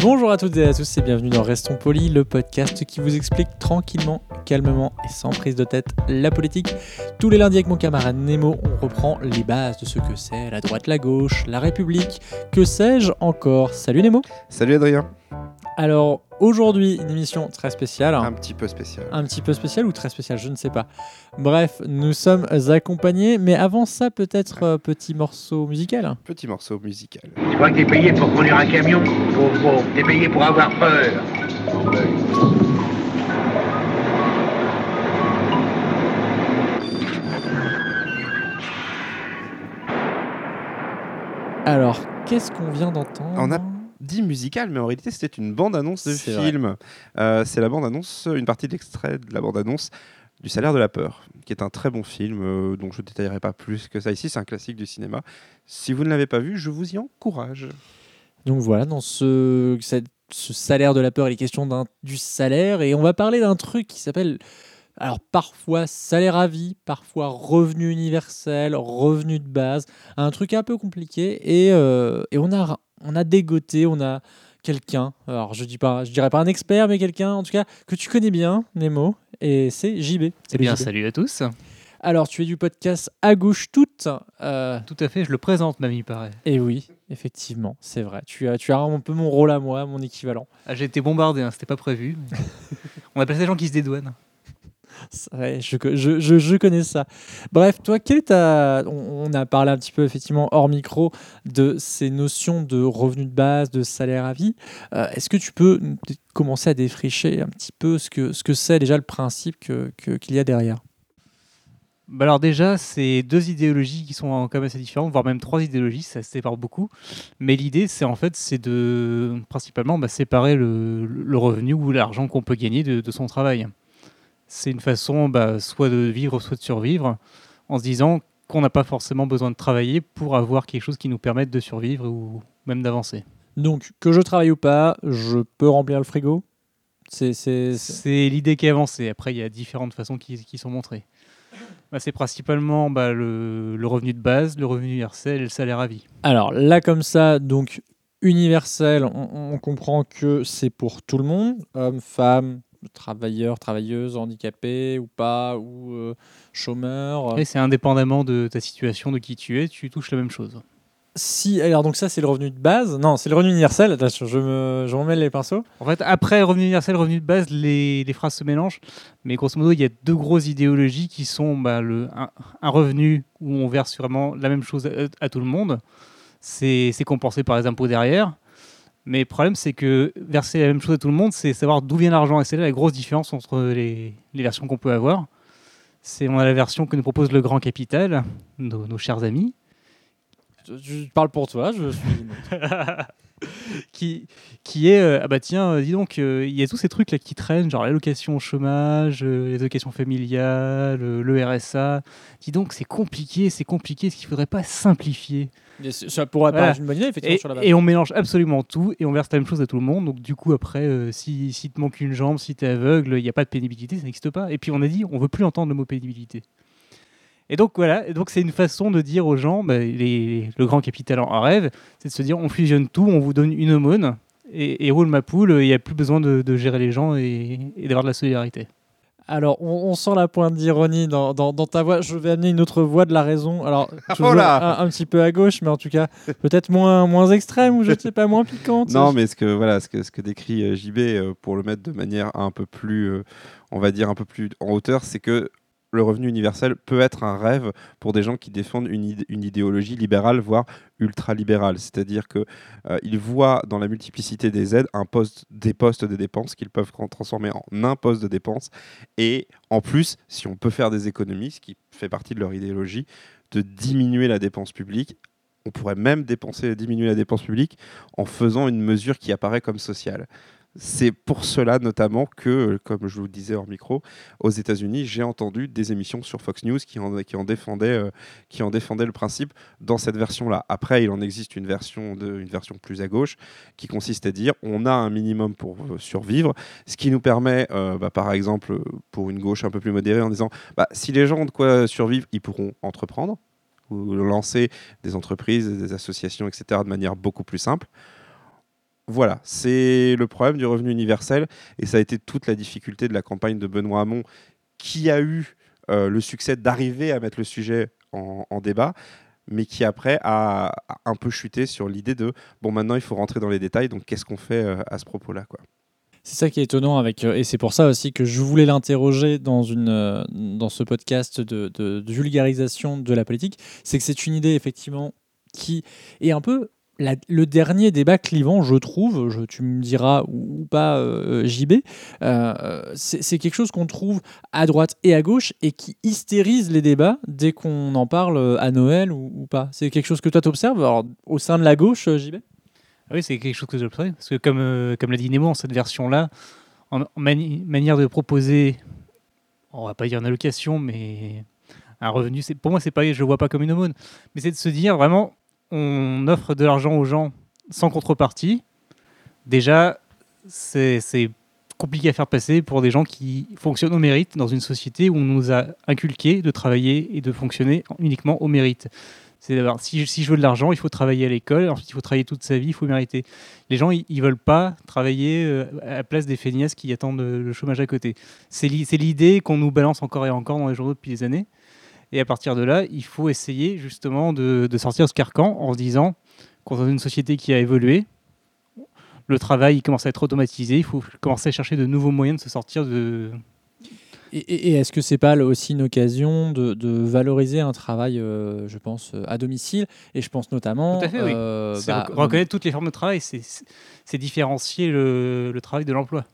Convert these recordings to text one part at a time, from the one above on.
Bonjour à toutes et à tous et bienvenue dans Restons Polis, le podcast qui vous explique tranquillement, calmement et sans prise de tête la politique. Tous les lundis avec mon camarade Nemo, on reprend les bases de ce que c'est la droite, la gauche, la République, que sais-je encore? Salut Nemo Salut Adrien. Alors aujourd'hui, une émission très spéciale. Un petit peu spécial. Un petit peu spécial ou très spécial, je ne sais pas. Bref, nous sommes accompagnés, mais avant ça, peut-être euh, petit morceau musical. Petit morceau musical. Tu crois que t'es payé pour conduire un camion t'es payé pour avoir peur. Alors, qu'est-ce qu'on vient d'entendre? On a dit musical, mais en réalité c'était une bande-annonce de C'est film. Euh, c'est la bande-annonce, une partie de l'extrait de la bande-annonce du Salaire de la peur, qui est un très bon film euh, dont je ne détaillerai pas plus que ça ici. C'est un classique du cinéma. Si vous ne l'avez pas vu, je vous y encourage. Donc voilà, dans ce, cette- ce salaire de la peur, il est question d'un- du salaire et on va parler d'un truc qui s'appelle, alors parfois salaire à vie, parfois revenu universel, revenu de base, un truc un peu compliqué et, euh, et on, a, on a dégoté, on a quelqu'un, alors je dis pas, je dirais pas un expert, mais quelqu'un en tout cas que tu connais bien, Nemo, et c'est JB. Eh Salut, bien, JB. salut à tous. Alors tu es du podcast à gauche toute. euh, Tout à fait, je le présente, même, il paraît. et oui, effectivement, c'est vrai. Tu as, tu as un peu mon rôle à moi, mon équivalent. Ah, J'ai été bombardé, hein, c'était pas prévu. mais- On appelle ça des gens qui se dédouanent. Je, co- je, je, je connais ça. Bref, toi, quelle est ta... on, a parlé un petit peu, effectivement, hors micro, de ces notions de revenu de base, de salaire à vie. Euh, Est-ce que tu peux commencer à défricher un petit peu ce que ce que c'est déjà le principe que- que- qu'il y a derrière? Bah alors déjà, c'est deux idéologies qui sont quand même assez différentes, voire même trois idéologies, ça se sépare beaucoup. Mais l'idée, c'est en fait, c'est de principalement bah, séparer le, revenu ou l'argent qu'on peut gagner de son travail. C'est une façon bah, soit de vivre, soit de survivre, en se disant qu'on n'a pas forcément besoin de travailler pour avoir quelque chose qui nous permette de survivre ou même d'avancer. Donc, que je travaille ou pas, je peux remplir le frigo? C'est... l'idée qui est avancée. Après, il y a différentes façons qui, qui sont montrées. Bah, c'est principalement bah, le, le revenu de base, le revenu universel et le salaire à vie. Alors là, comme ça, donc universel, on, on comprend que c'est pour tout le monde, hommes, femmes, travailleurs, travailleuses, handicapés ou pas, ou euh, chômeurs. Et c'est indépendamment de ta situation, de qui tu es, tu touches la même chose. Si, alors donc ça c'est le revenu de base, non, c'est le revenu universel, attention, je me, je m'emmêle les pinceaux. En fait, après revenu universel, revenu de base, les, les phrases se mélangent. Mais grosso modo, il y a deux grosses idéologies qui sont bah, le, un, un revenu où on verse vraiment la même chose à, à tout le monde. C'est compensé par les impôts derrière. Mais le problème, c'est que verser la même chose à tout le monde, c'est savoir d'où vient l'argent. Et c'est là la grosse différence entre les, les versions qu'on peut avoir. C'est on a la version que nous propose le grand capital, nos, nos chers amis, Je, je parle pour toi, je suis... qui, qui est euh, ah bah tiens euh, dis donc euh, il y a tous ces trucs là qui traînent genre l'allocation au chômage les allocations familiales le RSA dis donc c'est compliqué c'est compliqué est-ce qu'il faudrait pas simplifier? Ça pourrait Voilà. paraître une bonne idée, effectivement, et, sur la base. et on mélange absolument tout et on verse la même chose à tout le monde. Donc du coup après si, si te manque une jambe si tu es aveugle il n'y a pas de pénibilité ça n'existe pas. Et puis on a dit on veut plus entendre le mot pénibilité et donc voilà, et donc c'est une façon de dire aux gens, bah, les- le grand capital en rêve, c'est de se dire on fusionne tout, on vous donne une aumône, et, et roule ma poule, il n'y a plus besoin de, de gérer les gens et, et d'avoir de la solidarité. Alors, on, on sent la pointe d'ironie dans, dans- dans ta voix. Je vais amener une autre voix de la raison. Alors, toujours Oh là un, un petit peu à gauche, mais en tout cas, peut-être moins, moins extrême ou je ne sais pas, moins piquante. Non, mais ce que, voilà, ce que, ce que décrit euh, JB, euh, pour le mettre de manière un peu plus, euh, on va dire, un peu plus en hauteur, c'est que le revenu universel peut être un rêve pour des gens qui défendent une, id- une idéologie libérale, voire ultra-libérale. C'est-à-dire qu'ils voient dans la multiplicité des aides un poste, des postes de dépenses qu'ils peuvent tran- transformer en un poste de dépenses. Et en plus, si on peut faire des économies, ce qui fait partie de leur idéologie, de diminuer la dépense publique, On pourrait même diminuer la dépense publique en faisant une mesure qui apparaît comme sociale. C'est pour cela notamment que, comme je vous le disais hors micro, aux États-Unis, j'ai entendu des émissions sur Fox News qui en, défendaient, euh, qui en défendaient le principe dans cette version-là. Après, il en existe une version, de, une version plus à gauche qui consiste à dire on a un minimum pour euh, survivre, ce qui nous permet, euh, bah, par exemple, pour une gauche un peu plus modérée, en disant bah, si les gens ont de quoi survivre, ils pourront entreprendre ou lancer des entreprises, des associations, etc., de manière beaucoup plus simple. Voilà, c'est le problème du revenu universel et ça a été toute la difficulté de la campagne de Benoît Hamon qui a eu euh, le succès d'arriver à mettre le sujet en, débat, mais qui après a, un peu chuté sur l'idée de bon maintenant il faut rentrer dans les détails, donc qu'est-ce qu'on fait euh, à ce propos-là quoi. C'est ça qui est étonnant avec et c'est pour ça aussi que je voulais l'interroger dans dans ce podcast de vulgarisation de la politique, c'est que c'est une idée effectivement qui est un peu le dernier débat clivant, je trouve, tu me diras ou, pas euh, JB, euh, c'est quelque chose qu'on trouve à droite et à gauche et qui hystérise les débats dès qu'on en parle à Noël ou, pas. C'est quelque chose que toi t'observes au sein de la gauche, JB ah Oui, c'est quelque chose que j'observe. Parce que comme, euh, comme l'a dit Nemo, en cette version-là, en, en mani manière de proposer, on va pas dire une allocation, mais un revenu, pour moi, c'est pas, je le vois pas comme une aumône, mais c'est de se dire vraiment, on offre de l'argent aux gens sans contrepartie, déjà, c'est compliqué à faire passer pour des gens qui fonctionnent au mérite dans une société où on nous a inculqué de travailler et de fonctionner uniquement au mérite. C'est d'abord, si, si, je veux de l'argent, il faut travailler à l'école, ensuite il faut travailler toute sa vie, il faut mériter. Les gens, ils ne veulent pas travailler euh, à la place des feignasses qui attendent le chômage à côté. C'est l'idée qu'on nous balance encore et encore dans les journaux depuis des années. Et à partir de là, il faut essayer justement de, de sortir ce carcan en se disant qu'on est dans une société qui a évolué, le travail commence à être automatisé, il faut commencer à chercher de nouveaux moyens de se sortir de... Et, et, et est-ce que c'est pas aussi une occasion de, de valoriser un travail, euh, je pense, à domicile Et je pense notamment... Tout à fait, oui. euh, bah, reconnaître toutes les formes de travail, c'est différencier le, le travail de l'emploi.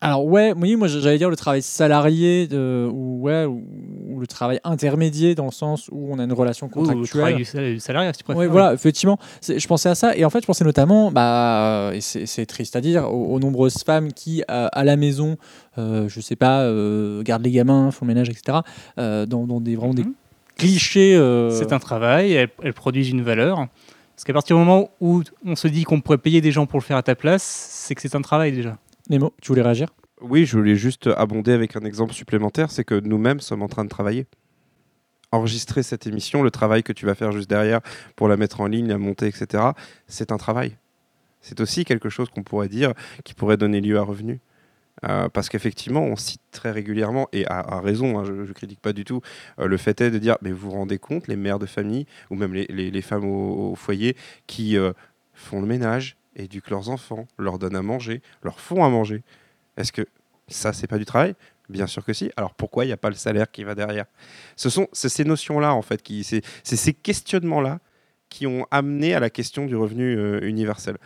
Alors ouais, oui, moi j'allais dire le travail salarié ou, ouais, ou, ou, le travail intermédiaire dans le sens où on a une relation contractuelle. Ou le travail du salarié, si tu préfères. Oui, voilà, effectivement. Je pensais à ça et en fait je pensais notamment, bah, et c'est triste à dire, aux, aux, nombreuses femmes qui euh, à la maison, euh, je sais pas, euh, gardent les gamins, font le ménage, etc. Euh, dans, dans, des vraiment mm -hmm. des Mhm. clichés. C'est un travail, elles, elles, produisent une valeur. Parce qu'à partir du moment où on se dit qu'on pourrait payer des gens pour le faire à ta place, c'est que c'est un travail déjà. Nemo, tu voulais réagir? Oui, je voulais juste abonder avec un exemple supplémentaire, c'est que nous-mêmes sommes en train de travailler. Enregistrer cette émission, le travail que tu vas faire juste derrière pour la mettre en ligne, la monter, etc., c'est un travail. C'est aussi quelque chose qu'on pourrait dire qui pourrait donner lieu à revenus. Euh, parce qu'effectivement, on cite très régulièrement, et à, raison, hein, je ne critique pas du tout, euh, le fait est de dire, mais vous vous rendez compte, les mères de famille, ou même les, femmes au, au, foyer, qui euh, font le ménage, éduquent leurs enfants, leur donnent à manger, leur font à manger. Est-ce que ça, c'est pas du travail? Bien sûr que si. Alors pourquoi il n'y a pas le salaire qui va derrière? Ce sont ces notions-là, en fait, qui, c'est ces questionnements-là qui ont amené à la question du revenu euh, universel.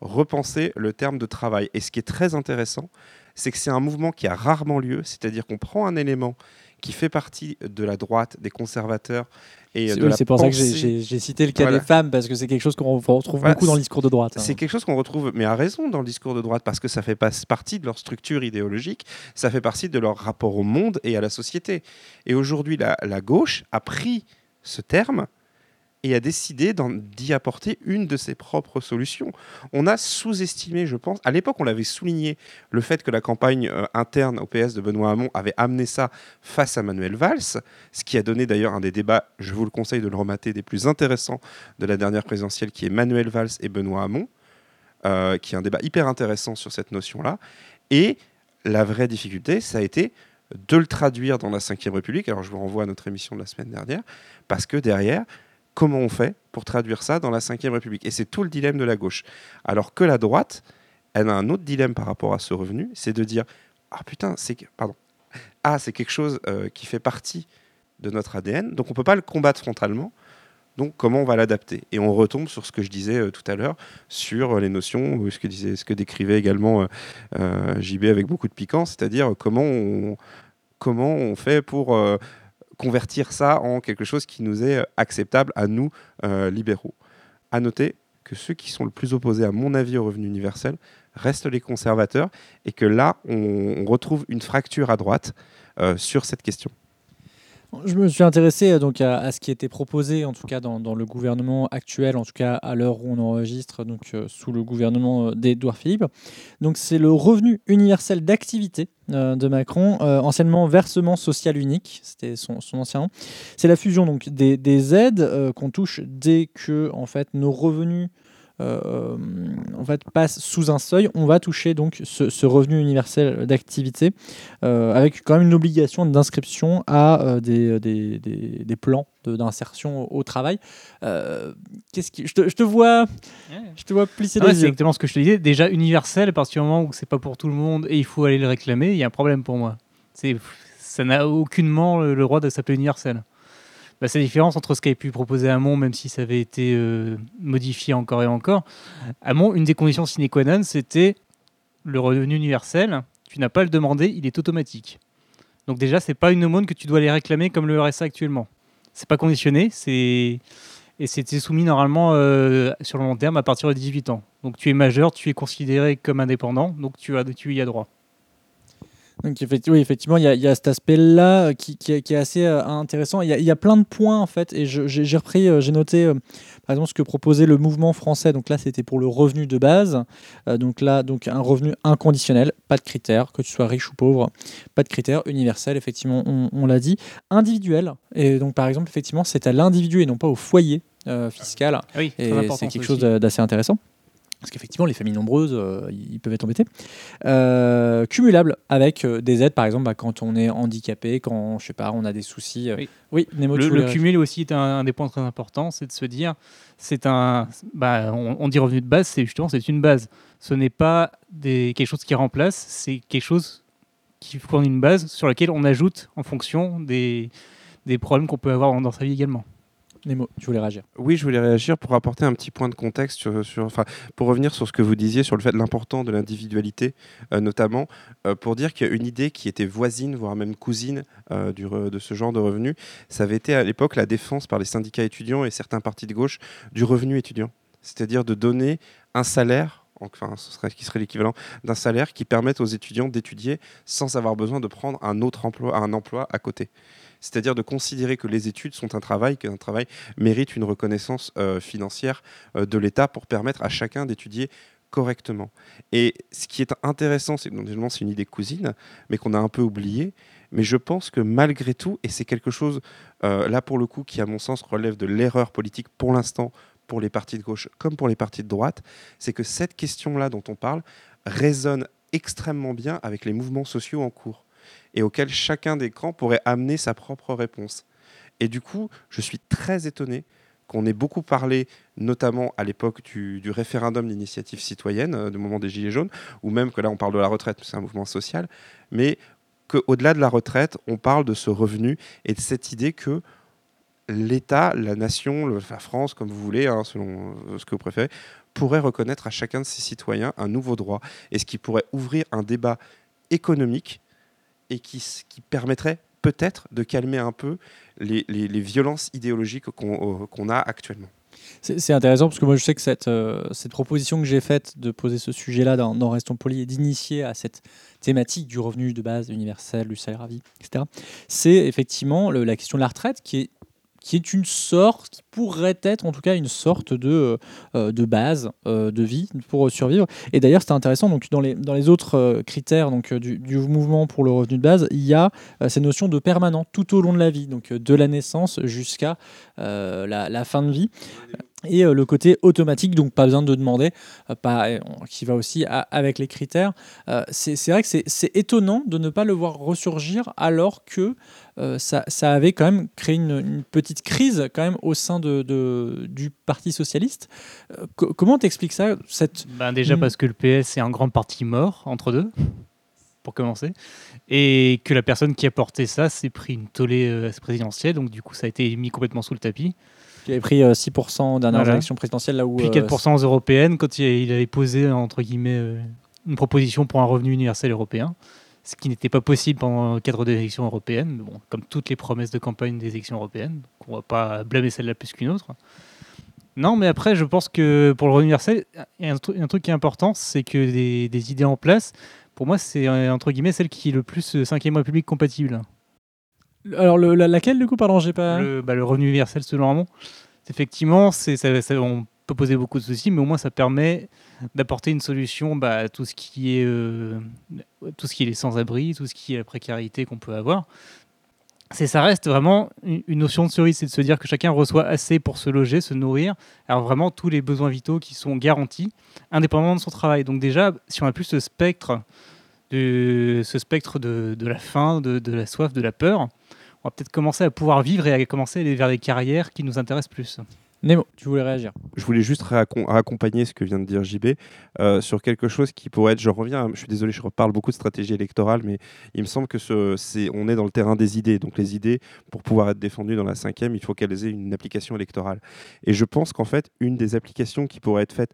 Repenser le terme de travail. Et ce qui est très intéressant, c'est que c'est un mouvement qui a rarement lieu, c'est-à-dire qu'on prend un élément qui fait partie de la droite, des conservateurs. C'est oui, pour pensée... ça que j'ai cité le cas voilà. des femmes, parce que c'est quelque chose qu'on retrouve voilà, beaucoup dans le discours de droite. Hein. C'est quelque chose qu'on retrouve, mais à raison, dans le discours de droite, parce que ça fait partie de leur structure idéologique, ça fait partie de leur rapport au monde et à la société. Et aujourd'hui, la, la gauche a pris ce terme et a décidé d'y apporter une de ses propres solutions. On a sous-estimé, je pense, à l'époque on l'avait souligné, le fait que la campagne euh, interne au PS de Benoît Hamon avait amené ça face à Manuel Valls, ce qui a donné d'ailleurs un des débats, je vous le conseille de le remater, des plus intéressants de la dernière présidentielle, qui est Manuel Valls et Benoît Hamon, euh, qui est un débat hyper intéressant sur cette notion-là. Et la vraie difficulté, ça a été de le traduire dans la Ve République. Alors je vous renvoie à notre émission de la semaine dernière, parce que derrière, comment on fait pour traduire ça dans la Ve République Et c'est tout le dilemme de la gauche. Alors que la droite, elle a un autre dilemme par rapport à ce revenu, c'est de dire ah putain, c'est pardon, ah c'est quelque chose euh, qui fait partie de notre ADN, donc on peut pas le combattre frontalement. Donc comment on va l'adapter? Et on retombe sur ce que je disais euh, tout à l'heure sur les notions, ce que disait, ce que décrivait également euh, JB avec beaucoup de piquant, c'est-à-dire comment on fait pour convertir ça en quelque chose qui nous est euh, acceptable à nous, euh, libéraux. À noter que ceux qui sont le plus opposés, à mon avis, au revenu universel restent les conservateurs et que là, on, retrouve une fracture à droite euh, sur cette question. Je me suis intéressé euh, donc à, ce qui était proposé, en tout cas dans, le gouvernement actuel, en tout cas à l'heure où on enregistre, donc euh, sous le gouvernement euh, d'Édouard Philippe. Donc c'est le revenu universel d'activité de Macron, anciennement versement social unique, c'était son, ancien nom. C'est la fusion donc des, des aides qu'on touche dès que en fait nos revenus euh, en fait, passent sous un seuil, on va toucher donc ce, ce revenu universel d'activité euh, avec quand même une obligation d'inscription à euh, des, des, des- des plans d'insertion au, au travail. Euh, qu'est-ce qui, je, te, je te vois, je te vois plisser Ah ouais, c'est exactement ce que je te disais. Déjà universel, à partir du moment où c'est pas pour tout le monde et il faut aller le réclamer, il y a un problème pour moi. C'est, ça n'a aucunement le, le droit de s'appeler universel. Bah, c'est la différence entre ce qu'avait pu proposer Hamon, même si ça avait été euh, modifié encore et encore. Hamon, une des conditions sine qua non, c'était le revenu universel. Tu n'as pas à le demander, il est automatique. Donc déjà, c'est pas une aumône que tu dois aller réclamer comme le RSA actuellement. C'est pas conditionné, c'est et c'était soumis normalement euh, sur le long terme à partir de 18 ans. Donc tu es majeur, tu es considéré comme indépendant, donc tu, as, tu y as droit. Donc oui, effectivement, il y, a- il y a cet aspect-là qui, qui est- qui est assez euh, intéressant. Il y, a, il y a plein de points en fait, et j'ai repris, euh, j'ai noté euh, par exemple ce que proposait le mouvement français. Donc là, c'était pour le revenu de base. Euh, donc là, donc un revenu inconditionnel, pas de critères, que tu sois riche ou pauvre, pas de critères, universel. Effectivement, on, on l'a dit, individuel. Et donc par exemple, effectivement, c'est à l'individu et non pas au foyer euh, fiscal. Ah oui, Et c'est quelque chose d'assez intéressant. Parce qu'effectivement, les familles nombreuses, euh, ils peuvent être embêtés. Euh, cumulable avec euh, des aides, par exemple, bah, quand on est handicapé, quand, je sais pas, on a des soucis. euh. Oui. Oui, Nemo, tu Le, cumul aussi est un, un des points très importants, c'est de se dire, c'est un, bah, on, on dit revenu de base, c'est justement c'est une base. Ce n'est pas des, quelque chose qui remplace, c'est quelque chose qui fournit une base sur laquelle on ajoute en fonction des, des problèmes qu'on peut avoir dans sa vie également. Nemo, tu voulais réagir. Oui, je voulais réagir pour apporter un petit point de contexte, sur, enfin, pour revenir sur ce que vous disiez sur le fait de l'important de l'individualité, euh, notamment euh, pour dire qu'il y a une idée qui était voisine, voire même cousine euh, de ce genre de revenu. Ça avait été à l'époque la défense par les syndicats étudiants et certains partis de gauche du revenu étudiant, c'est-à-dire de donner un salaire. Enfin, ce qui serait l'équivalent d'un salaire qui permette aux étudiants d'étudier sans avoir besoin de prendre un autre emploi, un emploi à côté. C'est-à-dire de considérer que les études sont un travail, qu'un travail mérite une reconnaissance euh, financière euh, de l'État pour permettre à chacun d'étudier correctement. Et ce qui est intéressant, c'est c'est une idée cousine, mais qu'on a un peu oublié, mais je pense que malgré tout, et c'est quelque chose, euh, là pour le coup, qui à mon sens relève de l'erreur politique pour l'instant, pour les partis de gauche comme pour les partis de droite, c'est que cette question-là dont on parle résonne extrêmement bien avec les mouvements sociaux en cours et auxquels chacun des camps pourrait amener sa propre réponse. Et du coup, je suis très étonné qu'on ait beaucoup parlé, notamment à l'époque du, du référendum d'initiative citoyenne, euh, du moment des Gilets jaunes, ou même que là on parle de la retraite, c'est un mouvement social, mais qu'au-delà de la retraite, on parle de ce revenu et de cette idée que l'État, la nation, la France, comme vous voulez, hein, selon euh, ce que vous préférez, pourrait reconnaître à chacun de ses citoyens un nouveau droit, et ce qui pourrait ouvrir un débat économique et qui, qui permettrait peut-être de calmer un peu les, les- violences idéologiques qu'on euh, qu'on a actuellement. C'est intéressant parce que moi je sais que cette, euh, cette proposition que j'ai faite de poser ce sujet-là dans, dans Restons Polis et d'initier à cette thématique du revenu de base universel, du salaire à vie, etc., c'est effectivement la question de la retraite qui est, qui est une sorte, qui pourrait être en tout cas une sorte de, euh, de base euh, de vie pour survivre. Et d'ailleurs c'était intéressant, donc dans les, dans les autres euh, critères donc, euh, du, mouvement pour le revenu de base, il y a euh, cette notion de permanent tout au long de la vie, donc euh, de la naissance jusqu'à euh, la fin de vie. Et euh, le côté automatique, donc pas besoin de demander, euh, pas, euh, qui va aussi avec les critères. Euh, c'est vrai que c'est- étonnant de ne pas le voir ressurgir alors que euh, ça, ça avait quand même créé une, une petite crise quand même au sein de, de- du Parti socialiste. Euh, co- comment t'expliques ça cette... Ben déjà Mm. parce que le PS est un grand parti mort entre deux, pour commencer, et que la personne qui a porté ça s'est pris une tollée présidentielle, donc du coup ça a été mis complètement sous le tapis. Qui avait pris euh, 6% aux dernières Voilà. élections présidentielles là où... Puis euh, 4% aux européennes quand il, avait posé entre guillemets euh, une proposition pour un revenu universel européen. ce qui n'était pas possible pendant le cadre des élections européennes, bon, comme toutes les promesses de campagne des élections européennes. On ne va pas blâmer celle-là plus qu'une autre. Non, mais après, je pense que pour le revenu universel, il y a un, tru- un truc qui est important, c'est que des, des idées en place, pour moi, c'est euh, entre guillemets celle qui est le plus 5ème République compatible. Alors, le- la- laquelle, du coup, pardon, j'ai pas. Le, bah, revenu universel selon Ramon, effectivement, ça, on peut poser beaucoup de soucis, mais au moins ça permet d'apporter une solution bah, à tout ce qui est euh, tout est sans-abri, tout ce qui est la précarité qu'on peut avoir. Ça reste vraiment une, une notion de cerise, c'est de se dire que chacun reçoit assez pour se loger, se nourrir, alors vraiment tous les besoins vitaux qui sont garantis, indépendamment de son travail. Donc déjà, si on a plus ce spectre, de, ce spectre de, de la faim, de, de la soif, de la peur, on va peut-être commencer à pouvoir vivre et à commencer à aller vers des carrières qui nous intéressent plus. Nemo, tu voulais réagir Je voulais juste raccompagner ce que vient de dire JB euh, sur quelque chose qui pourrait être. Je reviens, je suis désolé, je reparle beaucoup de stratégie électorale, mais il me semble que ce, c'est, on est dans le terrain des idées. Donc les idées, pour pouvoir être défendues dans la cinquième, il faut qu'elles aient une application électorale. Et je pense qu'en fait, une des applications qui pourrait être faite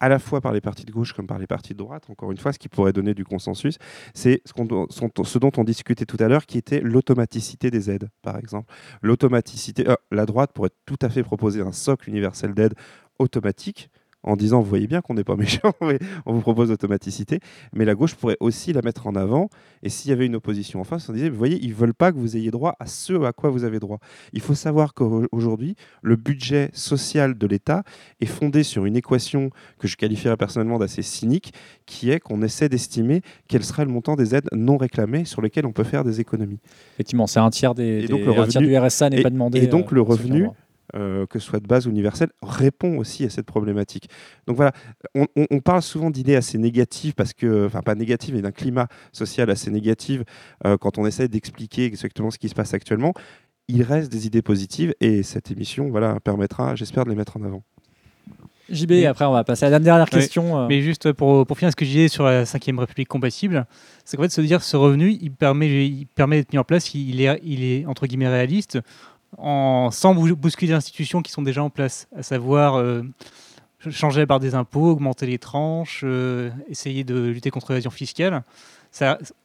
à la fois par les partis de gauche comme par les partis de droite, encore une fois, ce qui pourrait donner du consensus, c'est ce, dont on discutait tout à l'heure, qui était l'automaticité des aides, par exemple. L'automaticité, euh, la droite pourrait tout à fait proposer un socle universel d'aide automatique en disant, vous voyez bien qu'on n'est pas méchant, on vous propose l'automaticité, mais la gauche pourrait aussi la mettre en avant, et s'il y avait une opposition en face, on disait, vous voyez, ils veulent pas que vous ayez droit à ce à quoi vous avez droit. Il faut savoir qu'aujourd'hui, le budget social de l'État est fondé sur une équation que je qualifierais personnellement d'assez cynique, qui est qu'on essaie d'estimer quel serait le montant des aides non réclamées sur lesquelles on peut faire des économies. Effectivement, c'est un tiers, des, Et donc des- le un tiers du RSA n'est et- pas demandé. et donc euh, le revenu. Euh, que ce soit de base ou universelle, répond aussi à cette problématique. Donc voilà, on, on- on parle souvent d'idées assez négatives, parce que, enfin pas négatives, mais d'un climat social assez négatif euh, quand on essaie d'expliquer exactement ce qui se passe actuellement. Il reste des idées positives et cette émission voilà, permettra, j'espère, de les mettre en avant. JB, après, on va passer à la dernière question. euh. Mais juste pour, pour finir ce que je disais sur la 5ème République compatible, c'est qu'en fait, se dire ce revenu, il permet, il permet d'être mis en place, il est, il est entre guillemets réaliste, sans bou- bousculer les institutions qui sont déjà en place, à savoir euh, changer la barre des impôts, augmenter les tranches, euh, essayer de lutter contre l'évasion fiscale.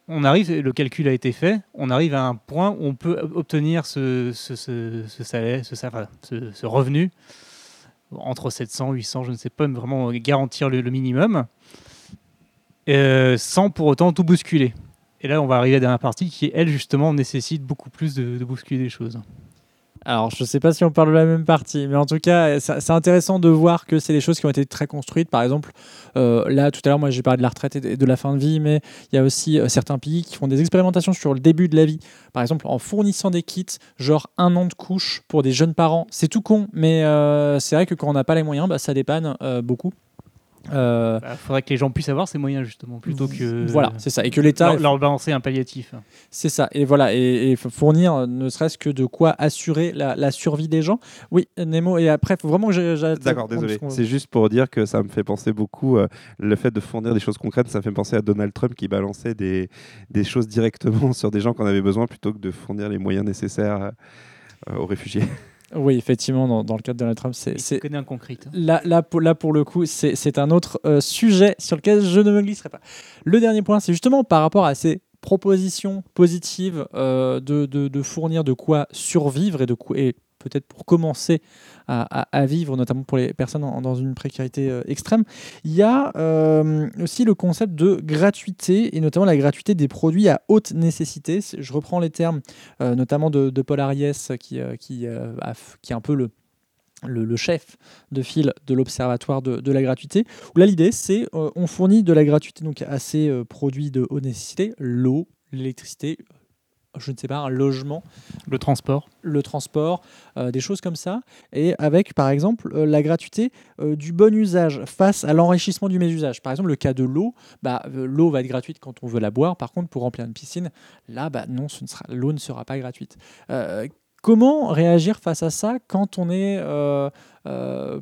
On arrive, le calcul a été fait, on arrive à un point où on peut obtenir ce, salaire, ce, revenu entre 700, 800, je ne sais pas, mais vraiment garantir le, minimum, euh, sans pour autant tout bousculer. Et là, on va arriver à la dernière partie qui, elle, justement, nécessite beaucoup plus de, de bousculer les choses. Alors, je ne sais pas si on parle de la même partie, mais en tout cas, c'est intéressant de voir que c'est des choses qui ont été très construites. Par exemple, euh, là, tout à l'heure, moi, j'ai parlé de la retraite et de- la fin de vie, mais il y a aussi euh, certains pays qui font des expérimentations sur le début de la vie. Par exemple, en fournissant des kits, genre un an de couche pour des jeunes parents. C'est tout con, mais euh, c'est vrai que quand on n'a pas les moyens, bah, ça dépanne beaucoup. Euh, Il faudrait que les gens puissent avoir ces moyens, justement, plutôt que Voilà, c'est ça. Et que l'État leur, leur balancer un palliatif. C'est ça. Et voilà, et, fournir euh, ne serait-ce que de quoi assurer la, la survie des gens. Oui, Nemo, et après, il faut vraiment que. D'accord, désolé. qu'on- C'est juste pour dire que ça me fait penser beaucoup, euh, le fait de fournir des choses concrètes, ça me fait penser à Donald Trump qui balançait des, des choses directement sur des gens qui en avaient besoin plutôt que de fournir les moyens nécessaires euh, aux réfugiés. Oui, effectivement, dans, dans le cadre de Donald Trump, c'est... C'est- un concret. Là, là, pour, là, pour le coup, c'est c'est un autre euh, sujet sur lequel je ne me glisserai pas. Le dernier point, c'est justement par rapport à ces propositions positives euh, de, de- de fournir de quoi survivre et, de quoi, et peut-être pour commencer à, vivre, notamment pour les personnes dans une précarité euh, extrême. Il y a euh, aussi le concept de gratuité, et notamment la gratuité des produits à haute nécessité. Je reprends les termes euh, notamment de, Paul Ariès, qui, est un peu le, chef de file de l'Observatoire de, la gratuité. Où là, l'idée, c'est euh, on fournit de la gratuité donc, à ces produits de haute nécessité, l'eau, l'électricité, je ne sais pas, un logement, Le transport. le transport, euh, des choses comme ça, et avec par exemple euh, la gratuité euh, du bon usage face à l'enrichissement du mésusage. Par exemple, le cas de l'eau, bah, l'eau va être gratuite quand on veut la boire, par contre pour remplir une piscine, là, bah, non, l'eau ne sera pas gratuite. Comment réagir face à ça quand on est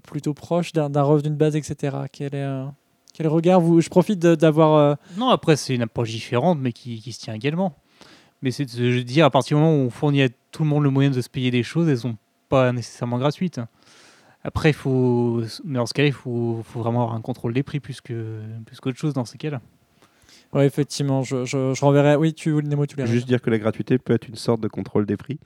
plutôt proche d'un revenu de base, etc. Quel est, quel regard? Vous Je profite d'avoir. Non, après, c'est une approche différente, mais qui, qui se tient également. Mais c'est de se dire, à partir du moment où on fournit à tout le monde le moyen de se payer des choses, elles sont pas nécessairement gratuites. Après, il faut, mais dans ce cas-là, il faut, faut vraiment avoir un contrôle des prix plus que plus qu'autre chose dans ces cas-là. Ouais, effectivement, je, je, je renverrai. Oui, tu voulais Nemo, tu voulais Juste dire que la gratuité peut être une sorte de contrôle des prix.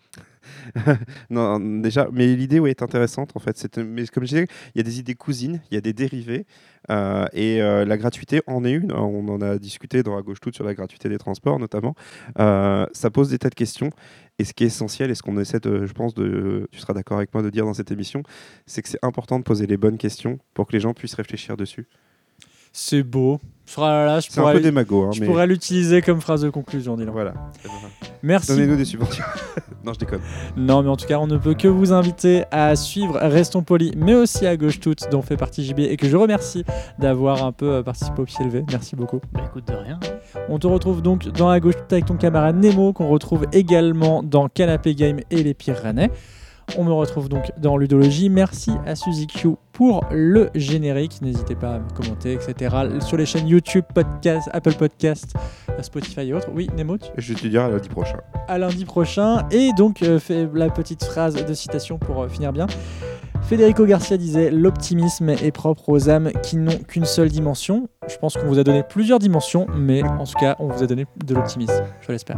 non, déjà, mais l'idée est intéressante en fait. Mais comme je disais, il y a des idées cousines, il y a des dérivés, euh, et euh, la gratuité en est une. On en a discuté dans à gauche toute sur la gratuité des transports notamment. Euh, ça pose des tas de questions, et ce qui est essentiel, et ce qu'on essaie de, je pense, de, tu seras d'accord avec moi de dire dans cette émission, c'est que c'est important de poser les bonnes questions pour que les gens puissent réfléchir dessus. C'est beau. Là, je C'est un pourrais, peu démago, hein, je mais pourrais l'utiliser comme phrase de conclusion, dis-donc. voilà. Merci. Donnez-nous des subventions. non, je déconne. Non, mais en tout cas, on ne peut que vous inviter à suivre Restons Polis, mais aussi à Gauche Toute, dont fait partie JB, et que je remercie d'avoir un peu euh, participé au pied levé. Merci beaucoup. Bah écoute, de rien. On te retrouve donc dans la Gauche Toute avec ton camarade Nemo, qu'on retrouve également dans Canapé Game et les Pires Rennais. On me retrouve donc dans Ludologie. Merci à Suzy Q pour le générique. N'hésitez pas à me commenter, etc. Sur les chaînes YouTube, podcast, Apple Podcast, Spotify et autres. Oui, Nemo, tu- Je te dirai à lundi prochain. à lundi prochain. Et donc, euh, fait la petite phrase de citation pour euh, finir bien. Federico Garcia disait L'optimisme est propre aux âmes qui n'ont qu'une seule dimension. Je pense qu'on vous a donné plusieurs dimensions, mais en tout cas, on vous a donné de l'optimisme. Je l'espère.